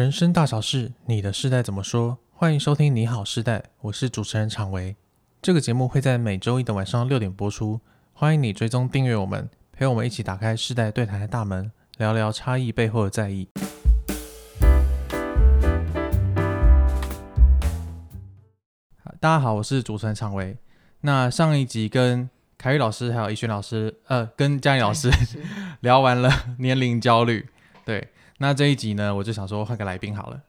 人生大小事，你的世代怎么说？欢迎收听《你好世代》，我是主持人常维。这个节目会在每周一的晚上六点播出，欢迎你追踪订阅我们，陪我们一起打开世代对谈的大门，聊聊差异背后的在意。大家好，我是主持人常维。那上一集跟凯宇老师还有怡轩老师，呃，跟嘉颖老师 聊完了年龄焦虑，对。那这一集呢，我就想说换个来宾好了。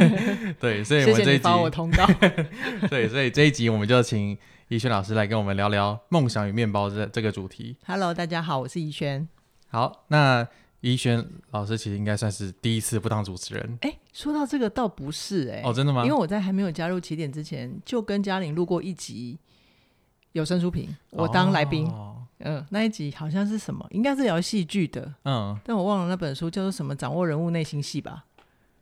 对，所以我们这一集，谢谢我通告。对，所以这一集我们就请怡轩老师来跟我们聊聊梦想与面包这这个主题。Hello，大家好，我是怡轩。好，那怡轩老师其实应该算是第一次不当主持人。哎，说到这个倒不是哎、欸。哦，真的吗？因为我在还没有加入起点之前，就跟嘉玲录过一集有声书评，我当来宾。哦嗯、呃，那一集好像是什么？应该是聊戏剧的。嗯，但我忘了那本书叫做什么？掌握人物内心戏吧。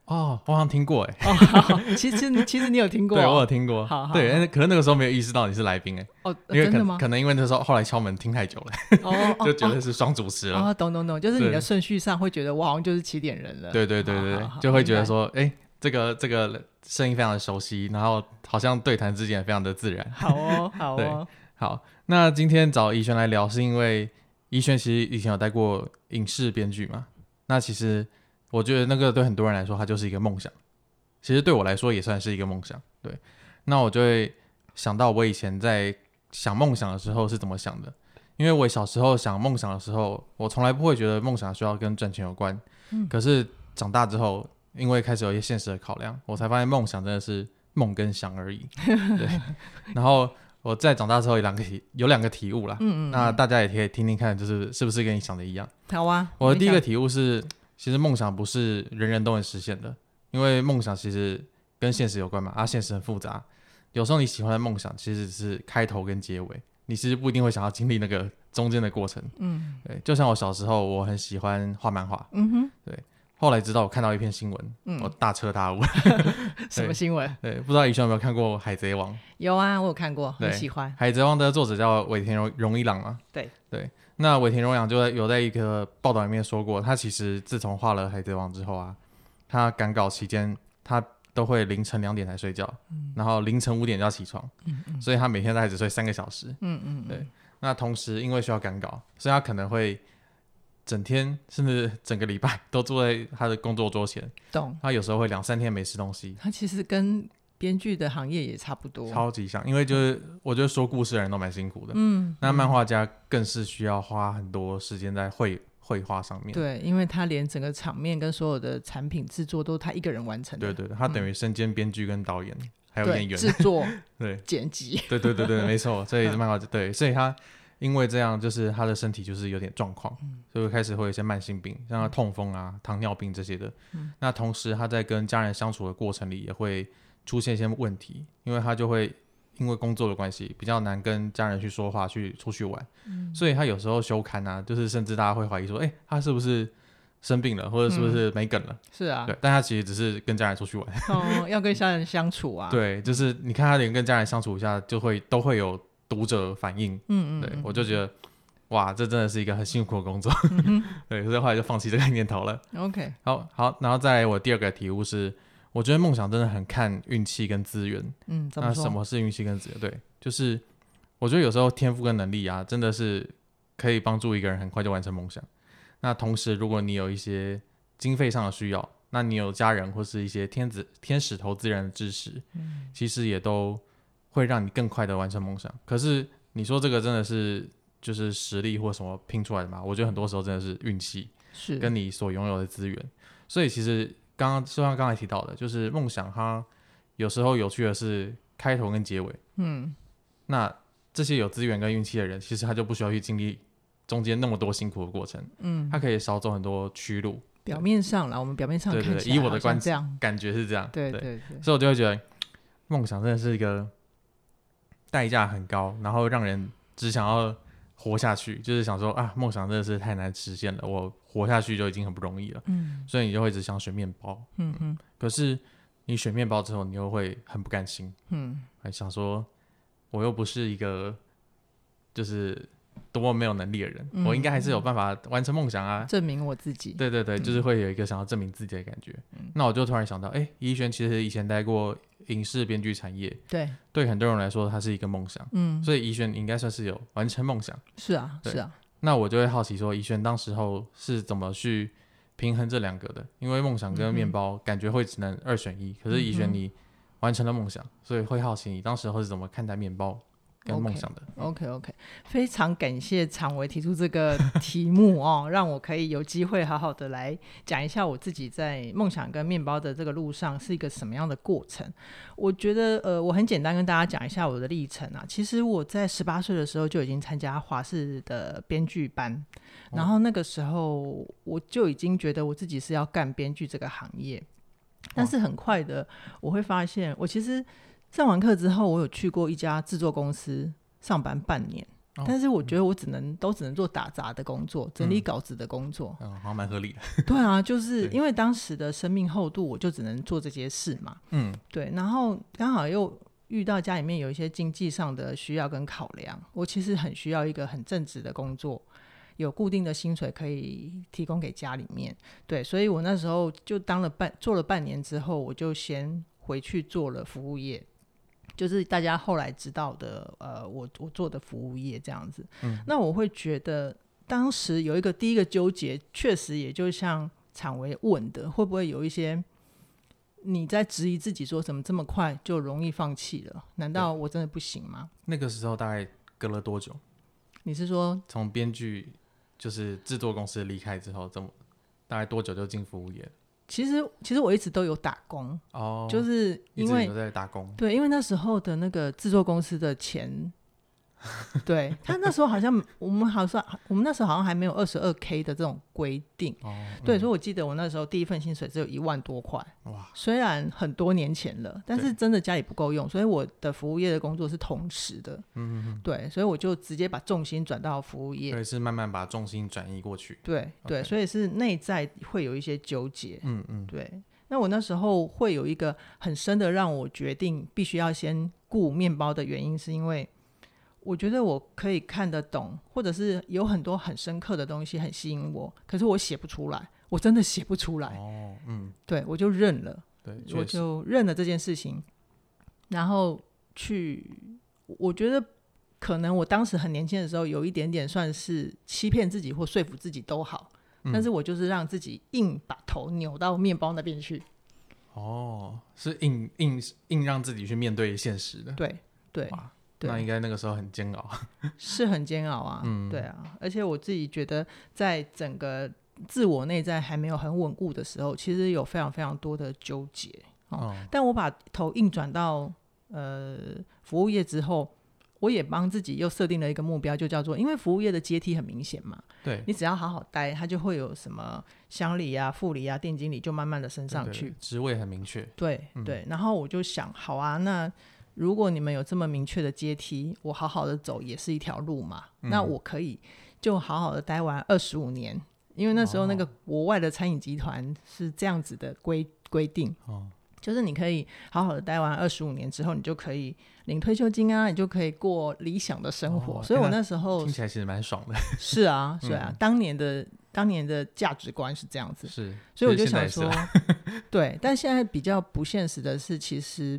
哦，我好像听过哎。哦，好，其实其实你有听过？对，我有听过。好，好，对，可能那个时候没有意识到你是来宾哎。哦，因为可真的吗？可能因为那时候后来敲门听太久了，哦，就觉得是双主持了。哦，懂懂懂，就是你的顺序上会觉得我好像就是起点人了。对对对对对，就会觉得说，哎，这个这个声音非常的熟悉，然后好像对谈之间也非常的自然。好哦，好哦，好。那今天找怡轩来聊，是因为。怡轩其实以前有带过影视编剧嘛？那其实我觉得那个对很多人来说，它就是一个梦想。其实对我来说也算是一个梦想。对，那我就会想到我以前在想梦想的时候是怎么想的。因为我小时候想梦想的时候，我从来不会觉得梦想需要跟赚钱有关。嗯。可是长大之后，因为开始有一些现实的考量，我才发现梦想真的是梦跟想而已。对。然后。我在长大之后有两个体有两个体悟啦，嗯，嗯嗯，那大家也可以听听看，就是是不是跟你想的一样？好啊。我的第一个体悟是，其实梦想不是人人都能实现的，因为梦想其实跟现实有关嘛，啊，现实很复杂。有时候你喜欢的梦想，其实只是开头跟结尾，你其实不一定会想要经历那个中间的过程。嗯，对，就像我小时候，我很喜欢画漫画，嗯哼，对。后来知道我看到一篇新闻，嗯、我大彻大悟。什么新闻？对，不知道怡萱有没有看过《海贼王》？有啊，我有看过，很喜欢。《海贼王》的作者叫尾田荣荣一郎嘛？对对。那尾田荣一郎就在有在一个报道里面说过，他其实自从画了《海贼王》之后啊，他赶稿期间他都会凌晨两点才睡觉，嗯、然后凌晨五点就要起床，嗯嗯、所以他每天大概只睡三个小时。嗯嗯，嗯对。那同时因为需要赶稿，所以他可能会。整天甚至整个礼拜都坐在他的工作桌前，懂？他有时候会两三天没吃东西。他其实跟编剧的行业也差不多，超级像。因为就是我觉得说故事的人都蛮辛苦的，嗯。那漫画家更是需要花很多时间在绘绘画上面。对，因为他连整个场面跟所有的产品制作都他一个人完成。对对对，他等于身兼编剧跟导演，嗯、还有演员制作，对剪辑。对对对对，没错。所以漫画对，所以他。因为这样，就是他的身体就是有点状况，嗯、所以开始会有一些慢性病，像他痛风啊、糖尿病这些的。嗯、那同时他在跟家人相处的过程里，也会出现一些问题，因为他就会因为工作的关系，比较难跟家人去说话、去出去玩。嗯、所以他有时候休刊啊，就是甚至大家会怀疑说，哎，他是不是生病了，或者是不是没梗了？嗯、是啊，对，但他其实只是跟家人出去玩。哦，要跟家人相处啊。对，就是你看他连跟家人相处一下，就会都会有。读者反应，嗯嗯，对我就觉得，哇，这真的是一个很辛苦的工作，嗯、对，所以后来就放弃这个念头了。OK，好好，然后再来我第二个体悟是，我觉得梦想真的很看运气跟资源。嗯，那什么是运气跟资源？对，就是我觉得有时候天赋跟能力啊，真的是可以帮助一个人很快就完成梦想。那同时，如果你有一些经费上的需要，那你有家人或是一些天子天使投资人的支持，嗯，其实也都。会让你更快的完成梦想，可是你说这个真的是就是实力或什么拼出来的吗？我觉得很多时候真的是运气，是跟你所拥有的资源。所以其实刚刚就像刚才提到的，就是梦想它有时候有趣的是开头跟结尾，嗯，那这些有资源跟运气的人，其实他就不需要去经历中间那么多辛苦的过程，嗯，他可以少走很多曲路。表面上啦，我们表面上看以我的观感觉是这样，对对对，所以我就会觉得 梦想真的是一个。代价很高，然后让人只想要活下去，就是想说啊，梦想真的是太难实现了，我活下去就已经很不容易了。嗯，所以你就会只想选面包。嗯嗯。可是你选面包之后，你又会很不甘心。嗯。还想说，我又不是一个就是多么没有能力的人，嗯、我应该还是有办法完成梦想啊，证明我自己。对对对，就是会有一个想要证明自己的感觉。嗯、那我就突然想到，哎，怡轩其实以前待过影视编剧产业，对，对很多人来说，它是一个梦想。嗯，所以怡轩应该算是有完成梦想。是啊，是啊。那我就会好奇说，怡轩当时候是怎么去平衡这两个的？因为梦想跟面包感觉会只能二选一，嗯、可是怡轩你完成了梦想，所以会好奇你当时候是怎么看待面包？跟梦想的，OK OK，非常感谢常维提出这个 题目哦，让我可以有机会好好的来讲一下我自己在梦想跟面包的这个路上是一个什么样的过程。我觉得呃，我很简单跟大家讲一下我的历程啊。其实我在十八岁的时候就已经参加华视的编剧班，然后那个时候我就已经觉得我自己是要干编剧这个行业，但是很快的我会发现我其实。上完课之后，我有去过一家制作公司上班半年，哦、但是我觉得我只能、嗯、都只能做打杂的工作，整理稿子的工作。嗯，好像蛮合理的。对啊，就是因为当时的生命厚度，我就只能做这些事嘛。嗯，对。然后刚好又遇到家里面有一些经济上的需要跟考量，我其实很需要一个很正直的工作，有固定的薪水可以提供给家里面。对，所以我那时候就当了半做了半年之后，我就先回去做了服务业。就是大家后来知道的，呃，我我做的服务业这样子，嗯，那我会觉得当时有一个第一个纠结，确实也就像昶维问的，会不会有一些你在质疑自己，说怎么这么快就容易放弃了？难道我真的不行吗？那个时候大概隔了多久？你是说从编剧就是制作公司离开之后，这么大概多久就进服务业？其实，其实我一直都有打工，哦，就是因为在打工，对，因为那时候的那个制作公司的钱。对。他那时候好像我们好像我们那时候好像还没有二十二 K 的这种规定，哦嗯、对，所以我记得我那时候第一份薪水只有一万多块，哇，虽然很多年前了，但是真的家里不够用，所以我的服务业的工作是同时的，嗯哼对，所以我就直接把重心转到服务业，对，是慢慢把重心转移过去，对对，所以是内在会有一些纠结，嗯嗯，对，那我那时候会有一个很深的让我决定必须要先顾面包的原因，是因为。我觉得我可以看得懂，或者是有很多很深刻的东西很吸引我，可是我写不出来，我真的写不出来。哦，嗯，对，我就认了，对，我就认了这件事情，然后去，我觉得可能我当时很年轻的时候，有一点点算是欺骗自己或说服自己都好，嗯，但是我就是让自己硬把头扭到面包那边去。哦，是硬硬硬让自己去面对现实的。对对。对那应该那个时候很煎熬，是很煎熬啊，嗯，对啊，而且我自己觉得，在整个自我内在还没有很稳固的时候，其实有非常非常多的纠结，哦，哦，但我把头硬转到呃服务业之后，我也帮自己又设定了一个目标，就叫做，因为服务业的阶梯很明显嘛，对，你只要好好待，它就会有什么乡里啊、副理啊、店经理，就慢慢的升上去，职位很明确，对、嗯、对，然后我就想，好啊，那。如果你们有这么明确的阶梯，我好好的走也是一条路嘛。嗯、那我可以就好好的待完二十五年，因为那时候那个国外的餐饮集团是这样子的规规定，哦、就是你可以好好的待完二十五年之后，你就可以领退休金啊，你就可以过理想的生活。哦、所以我那时候听起来其实蛮爽的。是啊，是啊，嗯、当年的当年的价值观是这样子，是，所以我就想说，对，但现在比较不现实的是，其实。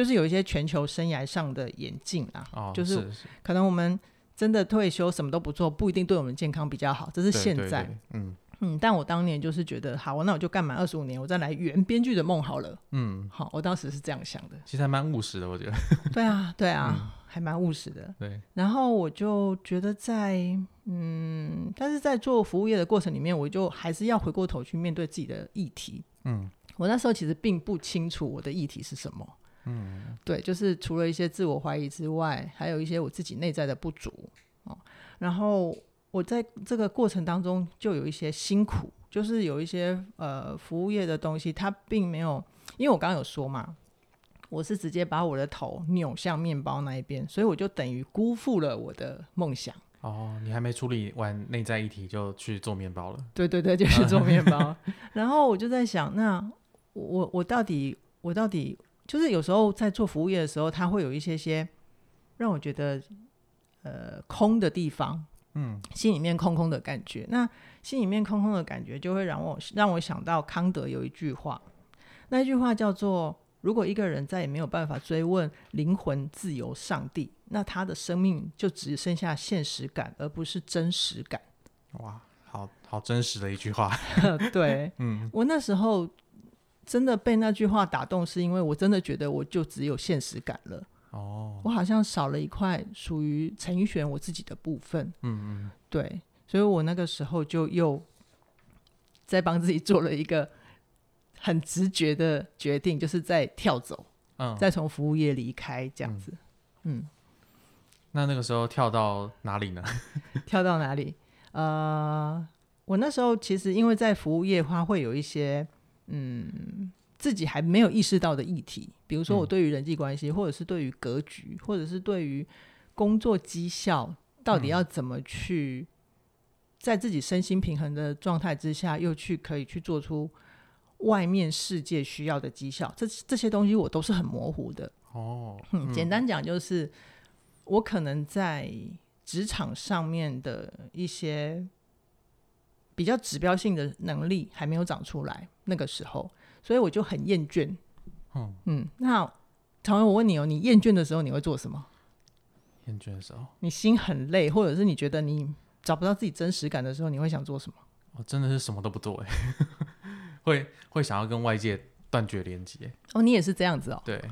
就是有一些全球生涯上的演进啊，哦、就是可能我们真的退休什么都不做，不一定对我们健康比较好，这是现在。对对对嗯嗯，但我当年就是觉得，好，那我就干满二十五年，我再来圆编剧的梦好了。嗯，好，我当时是这样想的。其实还蛮务实的，我觉得。对啊，对啊，嗯、还蛮务实的。对。然后我就觉得在嗯，但是在做服务业的过程里面，我就还是要回过头去面对自己的议题。嗯，我那时候其实并不清楚我的议题是什么。嗯，对，就是除了一些自我怀疑之外，还有一些我自己内在的不足哦。然后我在这个过程当中就有一些辛苦，就是有一些呃服务业的东西，它并没有，因为我刚刚有说嘛，我是直接把我的头扭向面包那一边，所以我就等于辜负了我的梦想。哦，你还没处理完内在议题就去做面包了？对对对，就去做 面包。然后我就在想，那我我到底我到底。就是有时候在做服务业的时候，它会有一些些让我觉得呃空的地方，嗯，心里面空空的感觉。那心里面空空的感觉，就会让我让我想到康德有一句话，那一句话叫做：如果一个人再也没有办法追问灵魂、自由、上帝，那他的生命就只剩下现实感，而不是真实感。哇，好好真实的一句话。对，嗯，我那时候真的被那句话打动，是因为我真的觉得我就只有现实感了。哦，我好像少了一块属于陈奕迅我自己的部分。嗯嗯，对，所以我那个时候就又在帮自己做了一个很直觉的决定，就是在跳走，嗯，再从服务业离开这样子。嗯，嗯，那那个时候跳到哪里呢？跳到哪里？呃，我那时候其实因为在服务业的话，会有一些嗯。自己还没有意识到的议题，比如说我对于人际关系，嗯，或者是对于格局，或者是对于工作绩效，到底要怎么去在自己身心平衡的状态之下，又去可以去做出外面世界需要的绩效，这这些东西我都是很模糊的。哦，嗯，简单讲就是，我可能在职场上面的一些比较指标性的能力还没有长出来，那个时候。所以我就很厌倦，嗯嗯。那常文，我问你哦，你厌倦的时候你会做什么？厌倦的时候，你心很累，或者是你觉得你找不到自己真实感的时候，你会想做什么？我真的是什么都不做哎，会会想要跟外界断绝连接。哦，你也是这样子哦。对，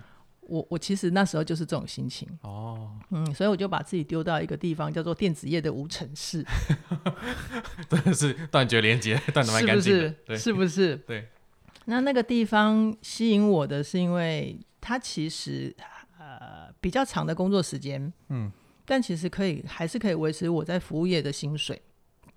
我我其实那时候就是这种心情哦。嗯，所以我就把自己丢到一个地方，叫做电子业的无尘室。真的是断绝连接，断的蛮干净的，是不是？对，是不是？对。那那个地方吸引我的是，因为它其实呃比较长的工作时间，嗯，但其实可以还是可以维持我在服务业的薪水。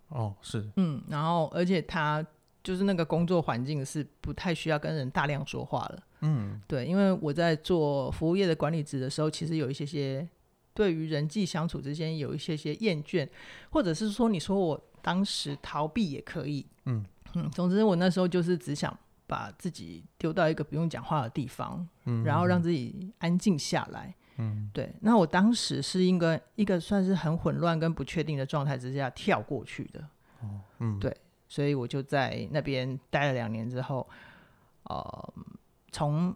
哦，是，嗯，然后而且它就是那个工作环境是不太需要跟人大量说话了，嗯，对，因为我在做服务业的管理职的时候，其实有一些些对于人际相处之间有一些些厌倦，或者是说你说我当时逃避也可以，嗯嗯，总之我那时候就是只想。把自己丢到一个不用讲话的地方，嗯，然后让自己安静下来，嗯，对。那我当时是一个一个算是很混乱跟不确定的状态之下跳过去的，哦，嗯，对。所以我就在那边待了两年之后，呃，从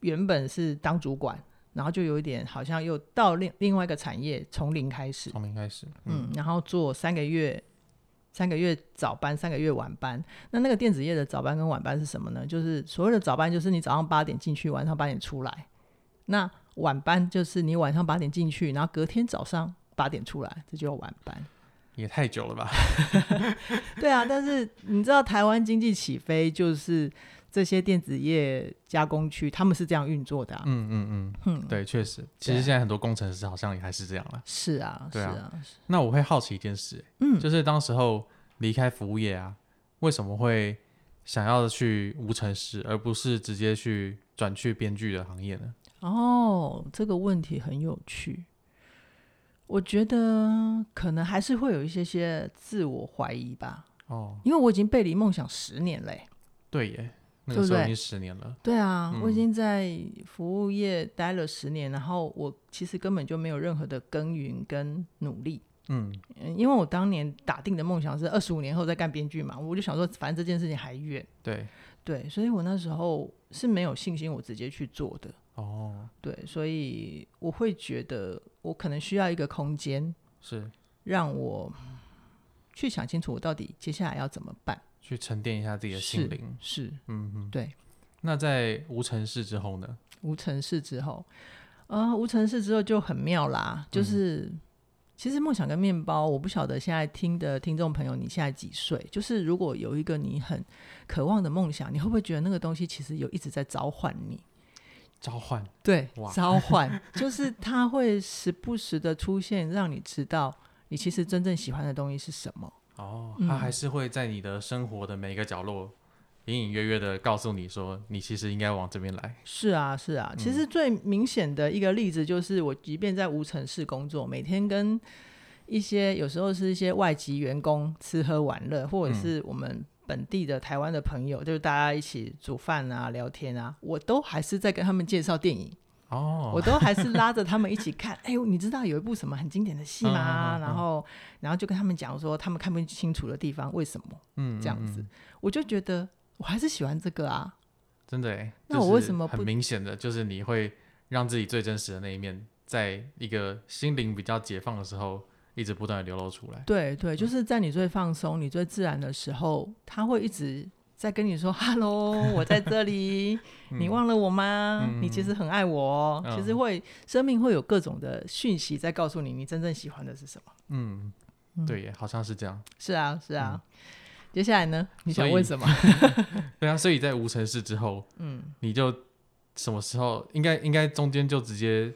原本是当主管，然后就有一点好像又到另另外一个产业从零开始，从零开始，嗯，嗯，然后做三个月。三个月早班，三个月晚班。那那个电子业的早班跟晚班是什么呢？就是所谓的早班，就是你早上八点进去，晚上八点出来。那晚班就是你晚上八点进去，然后隔天早上八点出来，这就叫晚班。也太久了吧？对啊，但是你知道台湾经济起飞就是。这些电子业加工区，他们是这样运作的啊。嗯嗯嗯，嗯，对，确实，其实现在很多工程师好像也还是这样了。是啊，对啊，是啊。那我会好奇一件事，嗯，就是当时候离开服务业啊，为什么会想要去无尘室，而不是直接去转去编剧的行业呢？哦，这个问题很有趣。我觉得可能还是会有一些些自我怀疑吧。哦，因为我已经背离梦想十年嘞。对耶。对不对？已经十年了。对啊，嗯，我已经在服务业待了十年，然后我其实根本就没有任何的耕耘跟努力。嗯，因为我当年打定的梦想是二十五年后再干编剧嘛，我就想说，反正这件事情还远。对对，所以我那时候是没有信心，我直接去做的。哦，对，所以我会觉得我可能需要一个空间，是让我去想清楚我到底接下来要怎么办。去沉淀一下自己的心灵，是，是，嗯嗯，对。那在无尘室之后呢？无尘室之后，呃，无尘室之后就很妙啦。就是，嗯、其实梦想跟面包，我不晓得现在听的听众朋友，你现在几岁？就是如果有一个你很渴望的梦想，你会不会觉得那个东西其实有一直在召唤你？召唤，对，召唤，就是它会时不时的出现，让你知道你其实真正喜欢的东西是什么。哦，它还是会在你的生活的每一个角落，隐隐约约的告诉你说，你其实应该往这边来。是啊，是啊。其实最明显的一个例子就是，我即便在无尘室工作，每天跟一些有时候是一些外籍员工吃喝玩乐，或者是我们本地的台湾的朋友，就是大家一起煮饭啊、聊天啊，我都还是在跟他们介绍电影。哦，我都还是拉着他们一起看。哎呦，你知道有一部什么很经典的戏吗？嗯嗯嗯、然后，然后就跟他们讲说他们看不清楚的地方为什么？嗯，这样子，我就觉得我还是喜欢这个啊。真的哎，那我为什么很明显的就是你会让自己最真实的那一面，在一个心灵比较解放的时候，一直不断的流露出来。对对，就是在你最放松、你最自然的时候，他会一直。在跟你说 “hello，，我在这里，你忘了我吗？嗯、你其实很爱我，嗯、其实会生命会有各种的讯息在告诉你，你真正喜欢的是什么。嗯，对耶，好像是这样。是啊，是啊。嗯、接下来呢？你想问什么？对啊，所以在无尘室之后，嗯，你就什么时候应该应该中间就直接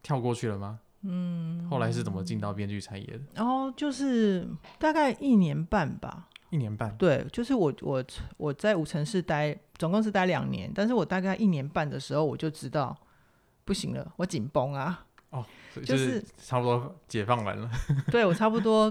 跳过去了吗？嗯，后来是怎么进到编剧产业的？然后、哦、就是大概一年半吧。一年半，对，就是我我我在五城市待，总共是待两年，但是我大概一年半的时候，我就知道不行了，我紧绷啊，哦，就是差不多解放完了，对，我差不多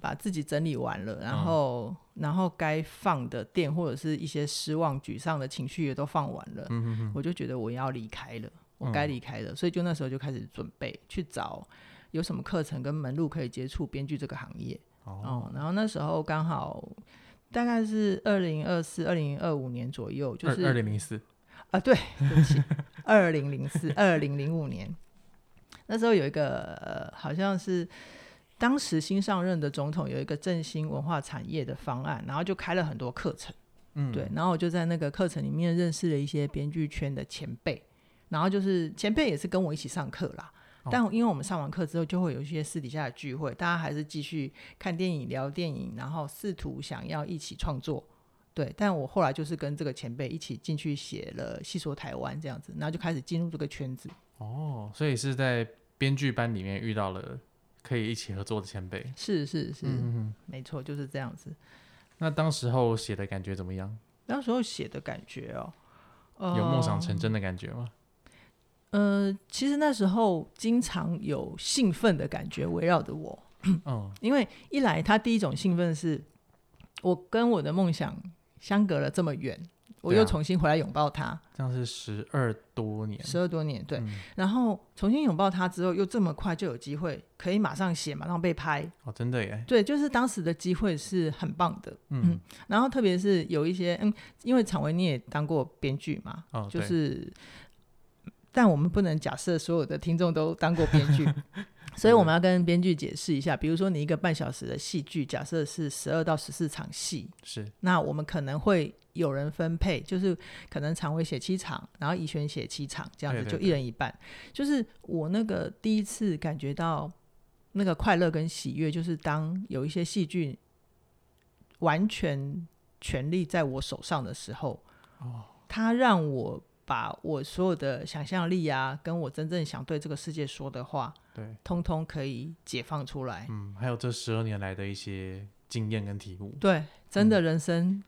把自己整理完了，然后、嗯、然后该放的电或者是一些失望沮丧的情绪也都放完了，嗯、哼哼我就觉得我要离开了，我该离开的，嗯、所以就那时候就开始准备去找有什么课程跟门路可以接触编剧这个行业。哦，然后那时候刚好大概是二零二四、二零二五年左右，就是二零零四啊，对，对不起，二零零四、二零零五年，那时候有一个、呃、好像是当时新上任的总统有一个振兴文化产业的方案，然后就开了很多课程，嗯，对，然后我就在那个课程里面认识了一些编剧圈的前辈，然后就是前辈也是跟我一起上课啦。但因为我们上完课之后，就会有一些私底下的聚会，大家还是继续看电影、聊电影，然后试图想要一起创作。对，但我后来就是跟这个前辈一起进去写了《戏说台湾》这样子，然后就开始进入这个圈子。哦，所以是在编剧班里面遇到了可以一起合作的前辈。是是是，没错，就是这样子。那当时候写的感觉怎么样？当时候写的感觉哦，有梦想成真的感觉吗？呃，其实那时候经常有兴奋的感觉围绕着我，嗯，因为一来他第一种兴奋是，我跟我的梦想相隔了这么远，我又重新回来拥抱他，这样是十二多年，十二多年，对，嗯、然后重新拥抱他之后，又这么快就有机会可以马上写，马上被拍，哦，真的耶，对，就是当时的机会是很棒的，嗯，嗯，然后特别是有一些，嗯，因为常维你也当过编剧嘛，哦，就是。但我们不能假设所有的听众都当过编剧，所以我们要跟编剧解释一下。比如说，你一个半小时的戏剧，假设是十二到十四场戏，是那我们可能会有人分配，就是可能常维写七场，然后怡璇写七场，这样子就一人一半。对对对，就是我那个第一次感觉到那个快乐跟喜悦，就是当有一些戏剧完全权力在我手上的时候，哦，它让我。把我所有的想象力啊，跟我真正想对这个世界说的话，对，通通可以解放出来。嗯，还有这十二年来的一些经验跟体悟，对，真的人生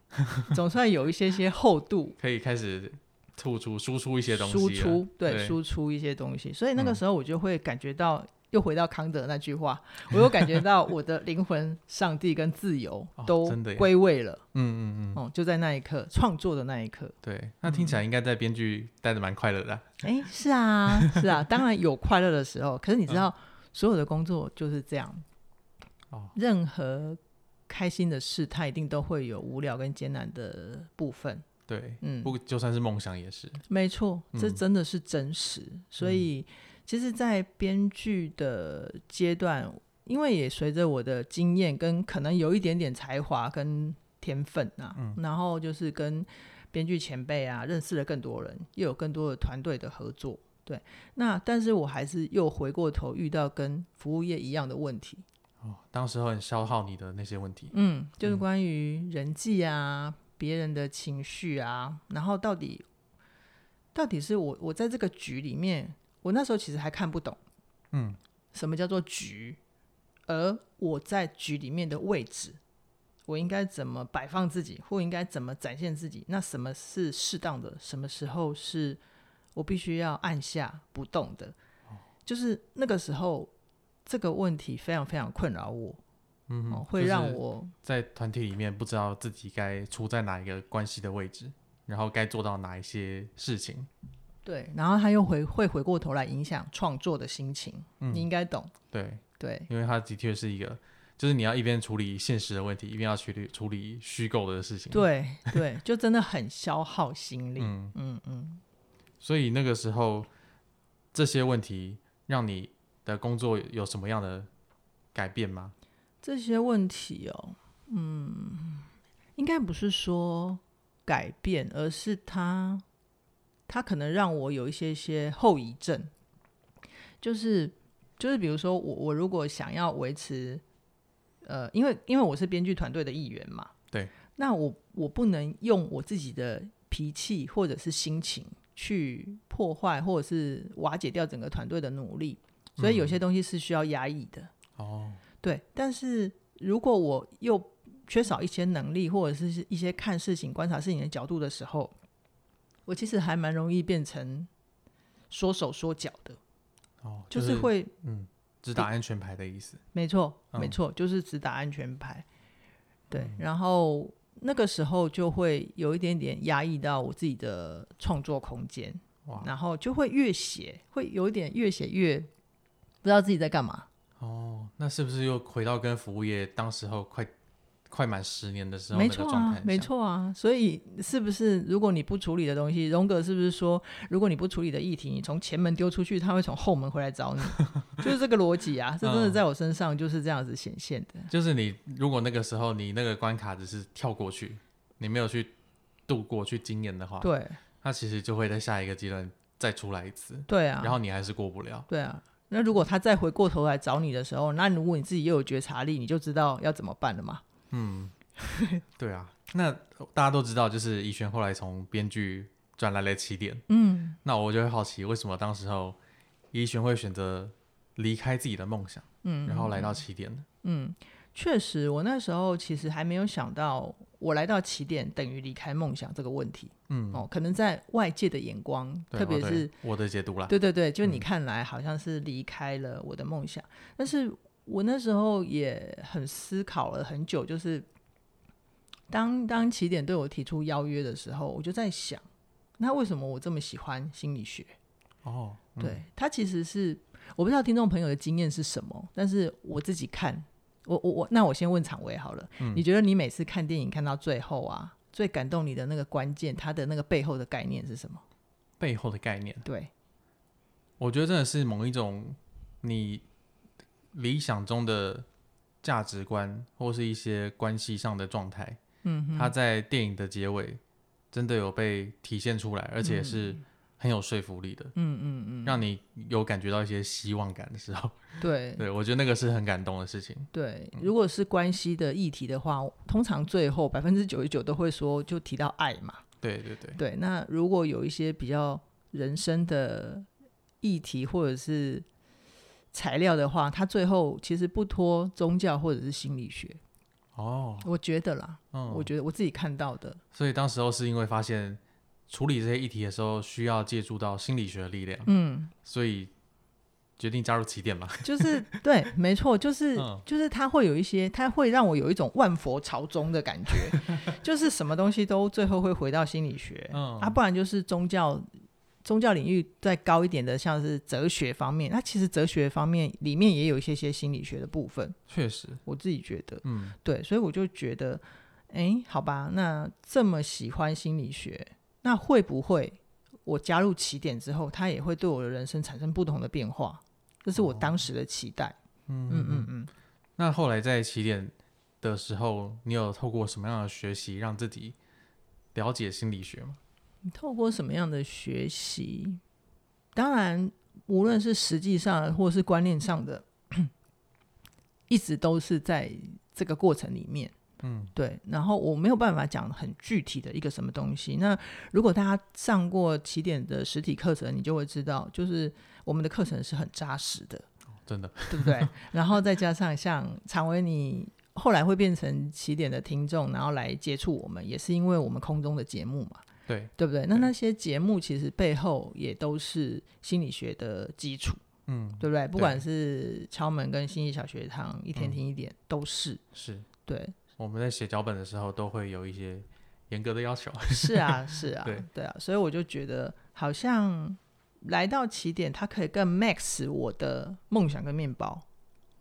总算有一些些厚度，可以开始吐出、输出一些东西，输出，对，输出一些东西。所以那个时候我就会感觉到。又回到康德那句话，我又感觉到我的灵魂、上帝跟自由都归位了。嗯嗯嗯，哦，就在那一刻，创作的那一刻。对，那听起来应该在编剧待得蛮快乐的。哎、是啊，是啊，当然有快乐的时候。可是你知道，所有的工作就是这样。哦，任何开心的事，它一定都会有无聊跟艰难的部分。对，嗯，不，就算是梦想也是。没错，这真的是真实。嗯、所以。其实，在编剧的阶段，因为也随着我的经验跟可能有一点点才华跟天分啊，嗯、然后就是跟编剧前辈啊认识了更多人，又有更多的团队的合作。对，那但是我还是又回过头遇到跟服务业一样的问题。哦，当时很消耗你的那些问题。嗯，就是关于人际啊、别人的情绪啊，然后到底到底是我我在这个局里面。我那时候其实还看不懂，嗯，什么叫做局，而我在局里面的位置，我应该怎么摆放自己，或应该怎么展现自己？那什么是适当的？什么时候是我必须要按下不动的？就是那个时候，这个问题非常非常困扰我，嗯哼，会让我在团体里面不知道自己该处在哪一个关系的位置，然后该做到哪一些事情。对，然后他又回会回过头来影响创作的心情，嗯、你应该懂。对对，因为他的确是一个，就是你要一边处理现实的问题，一边要处理处理虚构的事情。对对，就真的很消耗心力。嗯嗯嗯。嗯，所以那个时候，这些问题让你的工作有什么样的改变吗？这些问题哦，嗯，应该不是说改变，而是他，他可能让我有一些些后遗症，就是就是比如说我我如果想要维持，呃，因为因为我是编剧团队的一员嘛，对，那我我不能用我自己的脾气或者是心情去破坏或者是瓦解掉整个团队的努力，所以有些东西是需要压抑的。哦。对，但是如果我又缺少一些能力，或者是一些看事情、观察事情的角度的时候，我其实还蛮容易变成缩手缩脚的。哦，就是、就是会，嗯，只打安全牌的意思。没错，没错，就是只打安全牌。嗯、对，然后那个时候就会有一点点压抑到我自己的创作空间，哇，然后就会越写，会有一点越写越不知道自己在干嘛。哦，那是不是又回到跟服务业当时候快快满十年的时候没错啊，没错啊。所以是不是如果你不处理的东西，荣格是不是说，如果你不处理的议题，你从前门丢出去，他会从后门回来找你？就是这个逻辑啊，这真的在我身上就是这样子显现的。嗯，就是你如果那个时候你那个关卡只是跳过去，你没有去度过去经验的话，对，那其实就会在下一个阶段再出来一次。对啊，然后你还是过不了。对啊。那如果他再回过头来找你的时候，那如果你自己又有觉察力，你就知道要怎么办了嘛。嗯，对啊。那大家都知道，就是怡璇后来从编剧转来了起点。嗯，那我就会好奇，为什么当时候怡璇会选择离开自己的梦想，嗯，然后来到起点呢？嗯。确实，我那时候其实还没有想到，我来到起点等于离开梦想这个问题。嗯，哦，可能在外界的眼光，特别是我的解读啦。对对对，就你看来好像是离开了我的梦想，嗯，但是我那时候也很思考了很久，就是当当起点对我提出邀约的时候，我就在想，那为什么我这么喜欢心理学？哦，嗯，对，它其实是我不知道听众朋友的经验是什么，但是我自己看。我我我，那我先问场维好了，嗯，你觉得你每次看电影看到最后啊，最感动你的那个关键，它的那个背后的概念是什么？背后的概念，对，我觉得真的是某一种你理想中的价值观，或是一些关系上的状态，嗯哼，它在电影的结尾真的有被体现出来，而且是。嗯很有说服力的，嗯嗯嗯，让你有感觉到一些希望感的时候，对 对，我觉得那个是很感动的事情。对，如果是关系的议题的话，通常最后百分之九十九都会说就提到爱嘛。对对对对，那如果有一些比较人生的议题或者是材料的话，它最后其实不脱宗教或者是心理学。哦，我觉得啦，嗯，我觉得我自己看到的。所以当时候是因为发现。处理这些议题的时候，需要借助到心理学的力量。嗯，所以决定加入起点嘛。就是对，没错，就是、嗯、就是他会有一些，他会让我有一种万佛朝宗的感觉，就是什么东西都最后会回到心理学。嗯，啊，不然就是宗教宗教领域再高一点的，像是哲学方面，它其实哲学方面里面也有一些些心理学的部分。确实，我自己觉得，嗯，对，所以我就觉得，哎，好吧，那这么喜欢心理学。那会不会我加入起点之后，它也会对我的人生产生不同的变化？这是我当时的期待。嗯嗯嗯嗯。那后来在起点的时候，你有透过什么样的学习让自己了解心理学吗？你透过什么样的学习？当然，无论是实际上或是观念上的，一直都是在这个过程里面。嗯，对，然后我没有办法讲很具体的一个什么东西。那如果大家上过起点的实体课程，你就会知道，就是我们的课程是很扎实的，真的，对不对？然后再加上像常威，你后来会变成起点的听众，然后来接触我们，也是因为我们空中的节目嘛，对，对不对？那那些节目其实背后也都是心理学的基础，嗯，对不对？不管是敲门跟心理小学堂，一天听一点，嗯、都是，是对。我们在写脚本的时候，都会有一些严格的要求。是啊，是啊，对对啊，所以我就觉得好像来到起点，它可以更 max 我的梦想跟面包。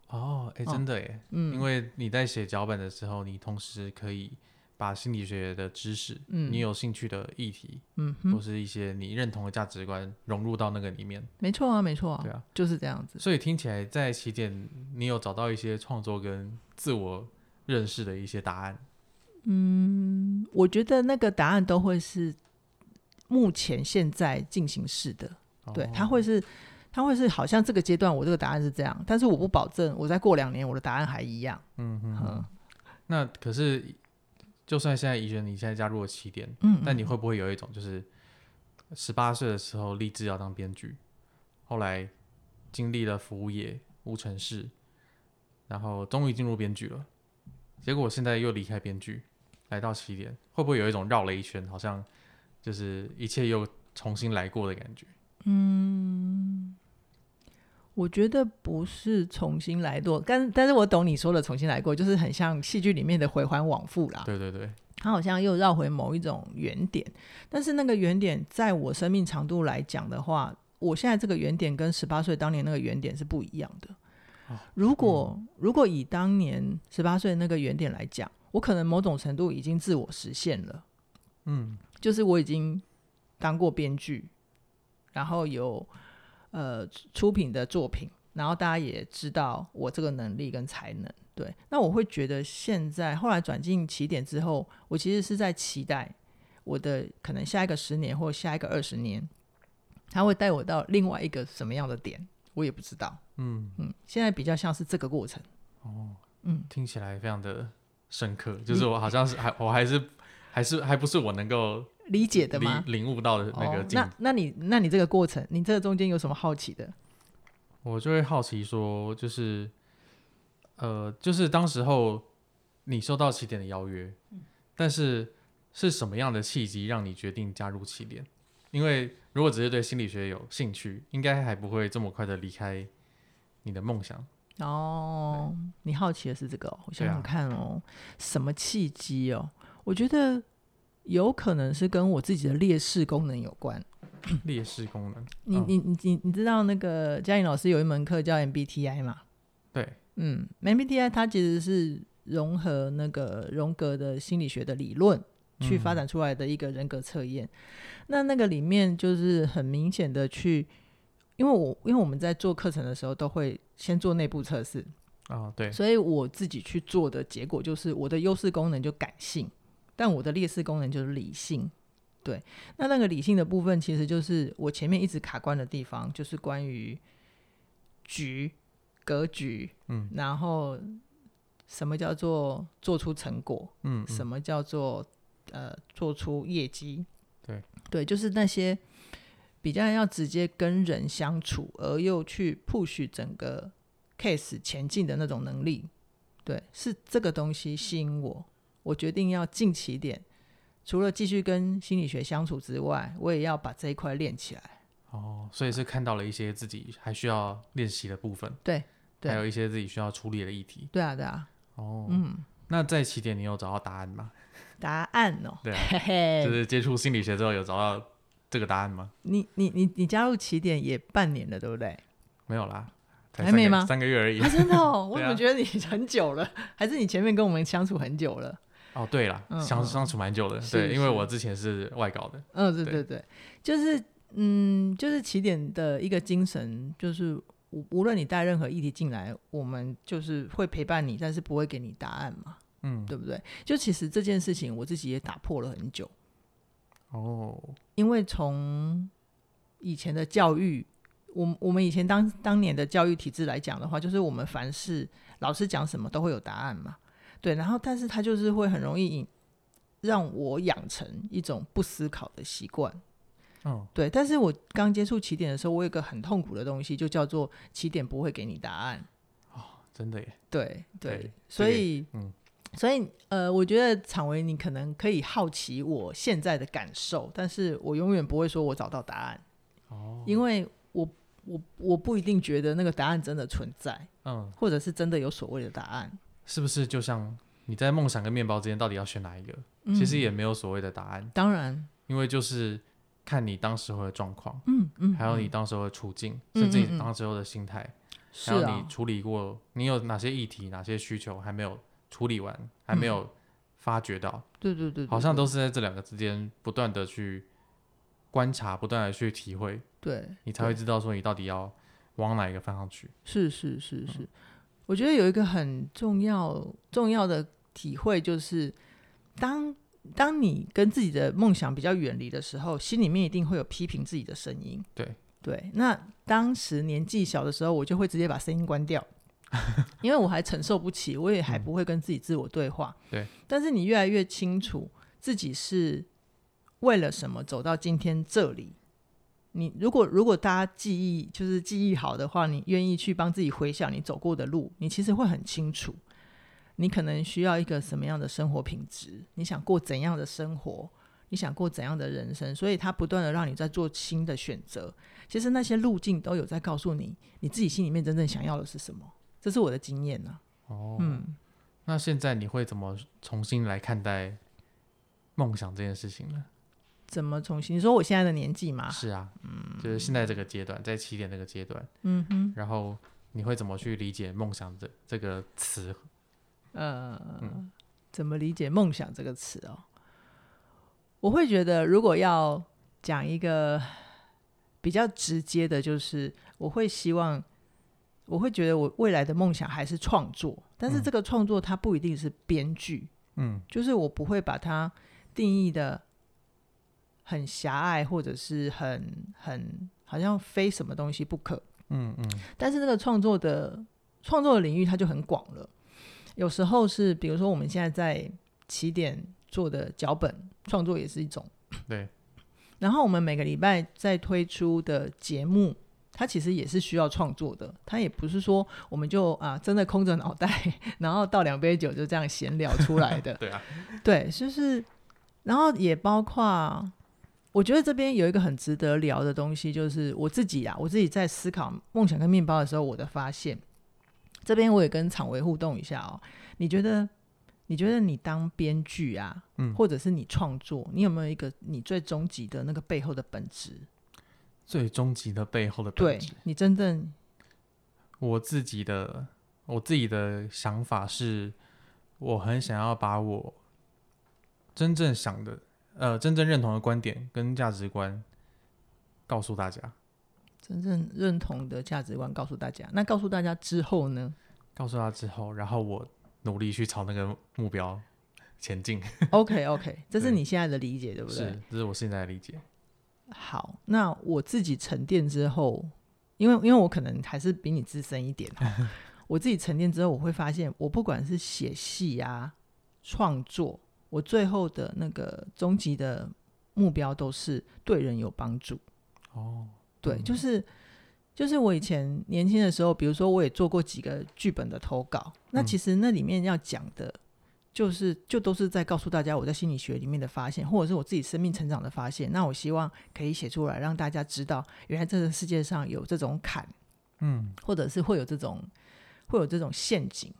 哦，哎，真的耶，嗯，因为你在写脚本的时候，你同时可以。把心理学的知识，嗯，你有兴趣的议题，嗯，或是一些你认同的价值观融入到那个里面，没错啊，没错啊，对啊，就是这样子。所以听起来在起点，你有找到一些创作跟自我认识的一些答案。嗯，我觉得那个答案都会是目前现在进行式的，哦、对，它会是，他会是好像这个阶段我这个答案是这样，但是我不保证我再过两年我的答案还一样。嗯哼，哼，那可是。就算现在怡轩，你现在加入了起点，嗯，嗯，但你会不会有一种就是十八岁的时候立志要当编剧，后来经历了服务业、无尘室，然后终于进入编剧了，结果现在又离开编剧，来到起点，会不会有一种绕了一圈，好像就是一切又重新来过的感觉？嗯。我觉得不是重新来过，但但是我懂你说的重新来过，就是很像戏剧里面的回环往复啦。对对对，他好像又绕回某一种原点，但是那个原点在我生命长度来讲的话，我现在这个原点跟十八岁当年那个原点是不一样的。哦、如果、嗯、如果以当年十八岁那个原点来讲，我可能某种程度已经自我实现了。嗯，就是我已经当过编剧，然后有。呃，出品的作品，然后大家也知道我这个能力跟才能，对。那我会觉得现在后来转进起点之后，我其实是在期待我的可能下一个十年或下一个二十年，他会带我到另外一个什么样的点，我也不知道。嗯嗯，现在比较像是这个过程。哦，嗯，听起来非常的深刻，就是我好像是还我还是还是还不是我能够。理解的吗？领悟到的那个、哦。那那你那你这个过程，你这个中间有什么好奇的？我就会好奇说，就是呃，就是当时候你收到起点的邀约，嗯、但是是什么样的契机让你决定加入起点？因为如果只是对心理学有兴趣，应该还不会这么快的离开你的梦想。哦，你好奇的是这个、哦？我想想看哦，啊、什么契机哦？我觉得。有可能是跟我自己的劣势功能有关。劣势功能，你你你你你知道那个嘉颖老师有一门课叫 MBTI 吗？对，嗯，MBTI 它其实是融合那个荣格的心理学的理论去发展出来的一个人格测验。嗯、那那个里面就是很明显的去，因为我因为我们在做课程的时候都会先做内部测试啊，对，所以我自己去做的结果就是我的优势功能就感性。但我的劣势功能就是理性，对。那那个理性的部分，其实就是我前面一直卡关的地方，就是关于局格局，嗯，然后什么叫做做出成果，嗯，嗯，什么叫做呃做出业绩，对，对，就是那些比较要直接跟人相处，而又去 push 整个 case 前进的那种能力，对，是这个东西吸引我。我决定要进起点，除了继续跟心理学相处之外，我也要把这一块练起来。哦，所以是看到了一些自己还需要练习的部分。对，对，还有一些自己需要处理的议题。对啊，对啊。哦，嗯，那在起点你有找到答案吗？答案哦，对啊，就是接触心理学之后有找到这个答案吗？你你你你加入起点也半年了，对不对？没有啦。还没吗？三个月而已。啊、真的哦，我怎么觉得你很久了？还是你前面跟我们相处很久了？哦，对了，嗯、相相处蛮久的，对，因为我之前是外搞的。嗯，对对对，就是嗯，就是起点的一个精神，就是无无论你带任何议题进来，我们就是会陪伴你，但是不会给你答案嘛，嗯，对不对？就其实这件事情，我自己也打破了很久。哦，因为从以前的教育，我我们以前当当年的教育体制来讲的话，就是我们凡事老师讲什么都会有答案嘛。对，然后但是他就是会很容易让我养成一种不思考的习惯。哦，对，但是我刚接触起点的时候，我有一个很痛苦的东西，就叫做起点不会给你答案。哦，真的耶。对对，对，所以嗯，所以呃，我觉得昶维你可能可以好奇我现在的感受，但是我永远不会说我找到答案。哦，因为我我我不一定觉得那个答案真的存在。嗯，或者是真的有所谓的答案。是不是就像你在梦想跟面包之间到底要选哪一个？嗯、其实也没有所谓的答案。当然，因为就是看你当时候的状况，嗯嗯，还有你当时候的处境，嗯、甚至你当时候的心态，还有你处理过，啊、你有哪些议题、哪些需求还没有处理完，还没有发掘到。对对对，好像都是在这两个之间不断的去观察，不断的去体会，对，你才会知道说你到底要往哪一个方向去。是是是是。嗯我觉得有一个很重要重要的体会，就是当当你跟自己的梦想比较远离的时候，心里面一定会有批评自己的声音。对对，那当时年纪小的时候，我就会直接把声音关掉，因为我还承受不起，我也还不会跟自己自我对话。嗯、对，但是你越来越清楚自己是为了什么走到今天这里。你如果如果大家记忆就是记忆好的话，你愿意去帮自己回想你走过的路，你其实会很清楚，你可能需要一个什么样的生活品质，你想过怎样的生活，你想过怎样的人生，所以它不断的让你在做新的选择。其实那些路径都有在告诉你，你自己心里面真正想要的是什么。这是我的经验呢、啊。哦，嗯，那现在你会怎么重新来看待梦想这件事情呢？怎么重新？你说我现在的年纪吗？是啊，嗯，就是现在这个阶段，在起点这个阶段，嗯哼。然后你会怎么去理解“梦想”这这个词？呃，嗯、怎么理解“梦想”这个词哦？我会觉得，如果要讲一个比较直接的，就是我会希望，我会觉得我未来的梦想还是创作，但是这个创作它不一定是编剧，嗯，就是我不会把它定义的。很狭隘，或者是很很好像非什么东西不可。嗯嗯。但是那个创作的创作的领域它就很广了。有时候是比如说我们现在在起点做的脚本创作也是一种。对。然后我们每个礼拜在推出的节目，它其实也是需要创作的。它也不是说我们就啊真的空着脑袋，然后倒两杯酒就这样闲聊出来的。对啊。对，就是，然后也包括。我觉得这边有一个很值得聊的东西，就是我自己啊，我自己在思考梦想跟面包的时候，我的发现。这边我也跟厂维互动一下哦。你觉得？你觉得你当编剧啊，嗯，或者是你创作，你有没有一个你最终极的那个背后的本质？最终极的背后的本质，你真正我自己的我自己的想法是，我很想要把我真正想的。呃，真正认同的观点跟价值观，告诉大家。真正认同的价值观告诉大家，那告诉大家之后呢？告诉他之后，然后我努力去朝那个目标前进。OK OK，这是你现在的理解，对，对不对？是，这是我现在的理解。好，那我自己沉淀之后，因为因为我可能还是比你资深一点，我自己沉淀之后，我会发现，我不管是写戏啊，创作。我最后的那个终极的目标都是对人有帮助。哦，对，就是就是我以前年轻的时候，比如说我也做过几个剧本的投稿，那其实那里面要讲的，就是就都是在告诉大家我在心理学里面的发现，或者是我自己生命成长的发现。那我希望可以写出来，让大家知道，原来这个世界上有这种坎，嗯，或者是会有这种会有这种陷阱。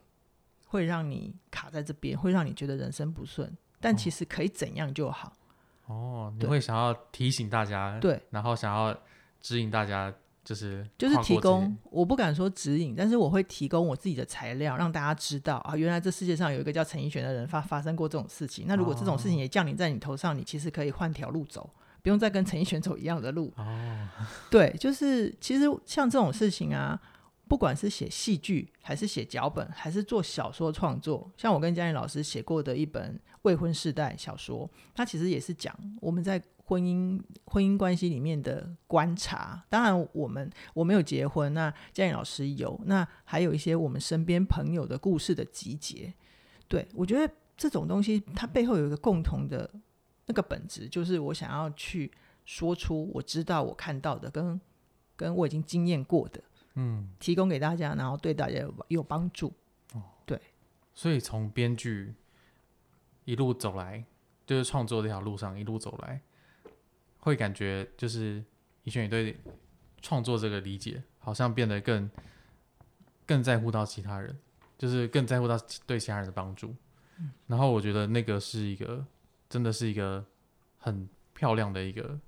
会让你卡在这边，会让你觉得人生不顺，但其实可以怎样就好。哦，你会想要提醒大家，对，然后想要指引大家，就是就是提供，我不敢说指引，但是我会提供我自己的材料，让大家知道啊，原来这世界上有一个叫陈奕璇的人发发生过这种事情。那如果这种事情也降临在你头上，你其实可以换条路走，不用再跟陈奕璇走一样的路。哦，对，就是其实像这种事情啊。不管是写戏剧，还是写脚本，还是做小说创作，像我跟嘉玲老师写过的一本未婚世代小说，它其实也是讲我们在婚姻婚姻关系里面的观察。当然，我们我没有结婚，那嘉玲老师有，那还有一些我们身边朋友的故事的集结。对，我觉得这种东西，它背后有一个共同的那个本质，就是我想要去说出我知道、我看到的，跟跟我已经经验过的。嗯，提供给大家，然后对大家有有帮助。哦，对，所以从编剧一路走来，就是创作这条路上一路走来，会感觉就是以前你对创作这个理解，好像变得更更在乎到其他人，就是更在乎到对其他人的帮助。嗯然后我觉得那个是一个，真的是一个很漂亮的一个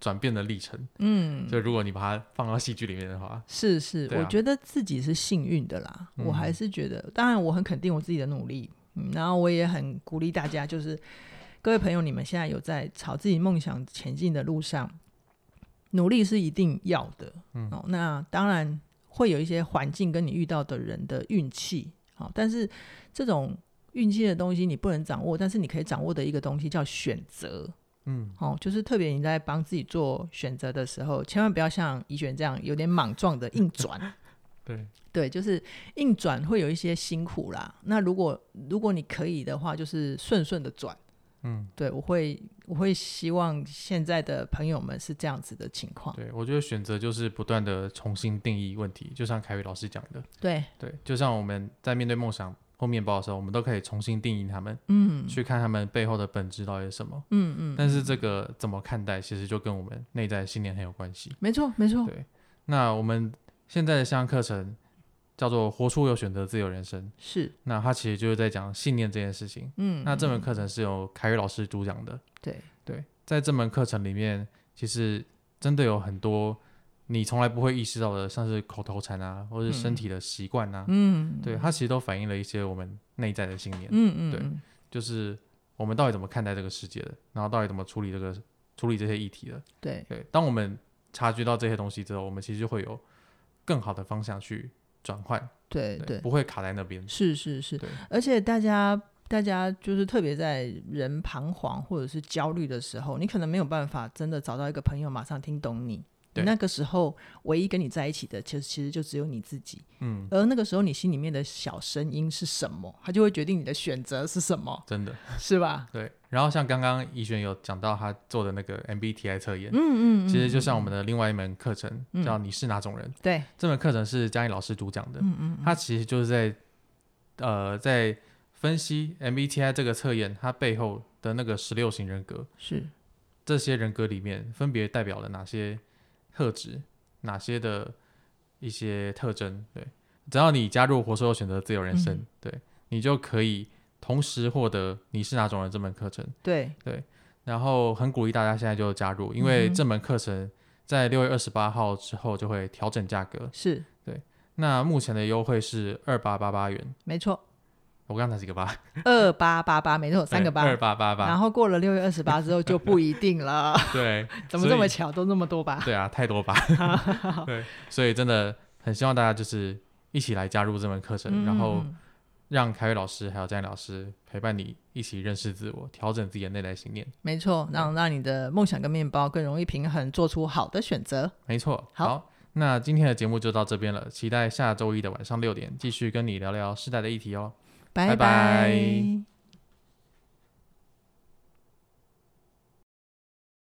转变的历程。嗯，就如果你把它放到戏剧里面的话，是是，啊、我觉得自己是幸运的啦。嗯、我还是觉得，当然我很肯定我自己的努力，嗯，然后我也很鼓励大家，就是各位朋友，你们现在有在朝自己梦想前进的路上，努力是一定要的。嗯，哦，那当然会有一些环境跟你遇到的人的运气，好，但是这种。运气的东西你不能掌握，但是你可以掌握的一个东西叫选择。嗯，哦，就是特别你在帮自己做选择的时候，千万不要像怡璇这样有点莽撞的硬转。对对，就是硬转会有一些辛苦啦。那如果如果你可以的话，就是顺顺的转。嗯，对，我会我会希望现在的朋友们是这样子的情况。对，我觉得选择就是不断的重新定义问题，就像凯宇老师讲的。对对，就像我们在面对梦想。或面包的时候，我们都可以重新定义他们，嗯，去看他们背后的本质到底是什么，嗯嗯。但是这个怎么看待，其实就跟我们内在信念很有关系。没错，没错。对，那我们现在的线上课程叫做“活出有选择自由人生”，是。那它其实就是在讲信念这件事情。嗯。那这门课程是由凯宇老师主讲的。对对，在这门课程里面，其实真的有很多。你从来不会意识到的，像是口头禅啊，或者身体的习惯啊，嗯，对，它其实都反映了一些我们内在的信念，嗯嗯，对，就是我们到底怎么看待这个世界的，然后到底怎么处理这个处理这些议题的，对。对。当我们察觉到这些东西之后，我们其实就会有更好的方向去转换，对对，不会卡在那边。是是是，而且大家大家就是特别在人彷徨或者是焦虑的时候，你可能没有办法真的找到一个朋友马上听懂你。那个时候，唯一跟你在一起的，其实其实就只有你自己。嗯，而那个时候，你心里面的小声音是什么，它就会决定你的选择是什么。真的是吧？对。然后像刚刚怡璇有讲到他做的那个 MBTI 测验，嗯嗯，嗯，其实就像我们的另外一门课程，嗯、叫你是哪种人？对，这门课程是嘉义老师主讲的。嗯嗯，他其实就是在呃在分析 MBTI 这个测验它背后的那个十六型人格，是这些人格里面分别代表了哪些？特质哪些的一些特征？对，只要你加入“活出有选择自由人生”，嗯、对你就可以同时获得“你是哪种人”这门课程。对对，然后很鼓励大家现在就加入，因为这门课程在六月二十八号之后就会调整价格。是对，那目前的优惠是二八八八元。没错。我刚才几个八？二八八八，没错，三个八。二八八八。然后过了六月二十八之后就不一定了。对，怎么这么巧，都那么多八？对啊，太多八。对，所以真的很希望大家就是一起来加入这门课程，嗯、然后让凯瑞老师还有詹老师陪伴你一起认识自我，调整自己的内在信念。没错，让让你的梦想跟面包更容易平衡，做出好的选择。没错。好，好，那今天的节目就到这边了，期待下周一的晚上六点继续跟你聊聊世代的议题哦。拜拜。